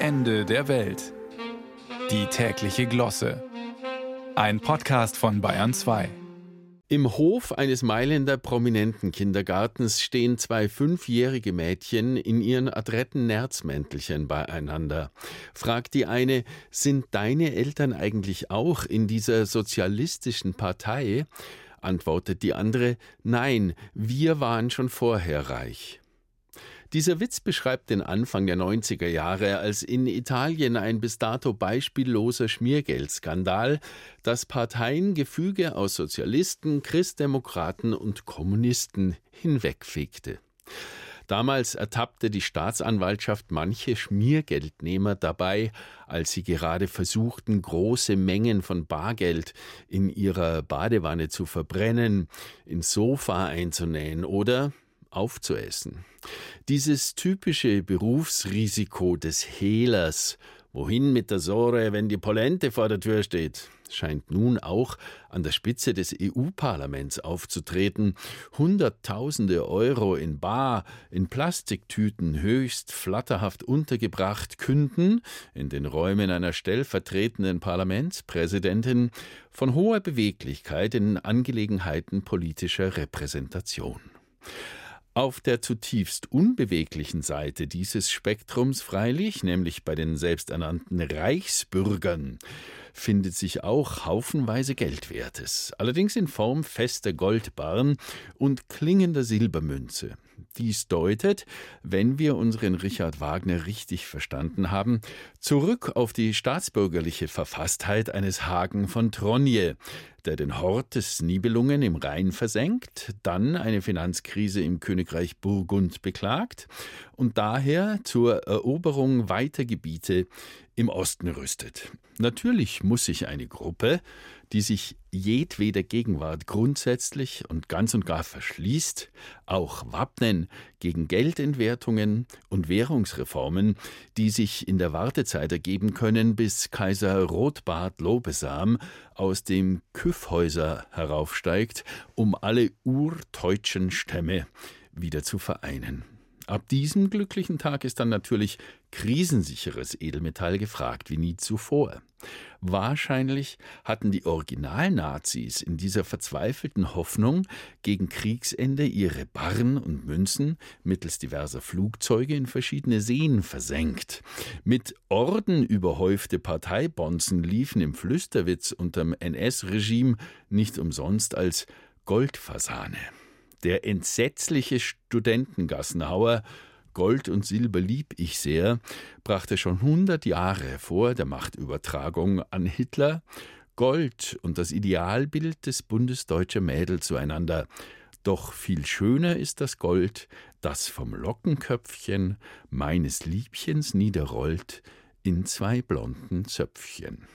Ende der Welt. Die tägliche Glosse. Ein Podcast von Bayern 2. Im Hof eines Mailänder prominenten Kindergartens stehen zwei fünfjährige Mädchen in ihren adretten Nerzmäntelchen beieinander. Fragt die eine, sind deine Eltern eigentlich auch in dieser sozialistischen Partei? Antwortet die andere, nein, wir waren schon vorher reich. Dieser Witz beschreibt den Anfang der 90er Jahre, als in Italien ein bis dato beispielloser Schmiergeldskandal das Parteiengefüge aus Sozialisten, Christdemokraten und Kommunisten hinwegfegte. Damals ertappte die Staatsanwaltschaft manche Schmiergeldnehmer dabei, als sie gerade versuchten, große Mengen von Bargeld in ihrer Badewanne zu verbrennen, ins Sofa einzunähen oder aufzuessen. Dieses typische Berufsrisiko des Hehlers, wohin mit der Sore, wenn die Polente vor der Tür steht, scheint nun auch an der Spitze des EU-Parlaments aufzutreten. Hunderttausende Euro in Bar, in Plastiktüten höchst flatterhaft untergebracht, künden in den Räumen einer stellvertretenden Parlamentspräsidentin von hoher Beweglichkeit in Angelegenheiten politischer Repräsentation. Auf der zutiefst unbeweglichen Seite dieses Spektrums freilich, nämlich bei den selbsternannten Reichsbürgern, findet sich auch haufenweise Geldwertes, allerdings in Form fester Goldbarren und klingender Silbermünze. Dies deutet, wenn wir unseren Richard Wagner richtig verstanden haben, zurück auf die staatsbürgerliche Verfasstheit eines Hagen von Tronje, der den Hort des Nibelungen im Rhein versenkt, dann eine Finanzkrise im Königreich Burgund beklagt und daher zur Eroberung weiter Gebiete im Osten rüstet. Natürlich muss sich eine Gruppe, die sich jedweder Gegenwart grundsätzlich und ganz und gar verschließt, auch wappnen gegen Geldentwertungen und Währungsreformen, die sich in der Wartezeit ergeben können, bis Kaiser Rotbart Lobesam aus dem Küffhäuser heraufsteigt, um alle urdeutschen Stämme wieder zu vereinen. Ab diesem glücklichen Tag ist dann natürlich krisensicheres Edelmetall gefragt wie nie zuvor. Wahrscheinlich hatten die Originalnazis in dieser verzweifelten Hoffnung gegen Kriegsende ihre Barren und Münzen mittels diverser Flugzeuge in verschiedene Seen versenkt. Mit Orden überhäufte Parteibonzen liefen im Flüsterwitz unterm NS-Regime nicht umsonst als Goldfasane. Der entsetzliche Studentengassenhauer Gold und Silber lieb ich sehr, brachte schon hundert Jahre vor der Machtübertragung an Hitler Gold und das Idealbild des bundesdeutscher Mädel zueinander. Doch viel schöner ist das Gold, das vom Lockenköpfchen meines Liebchens niederrollt in zwei blonden Zöpfchen.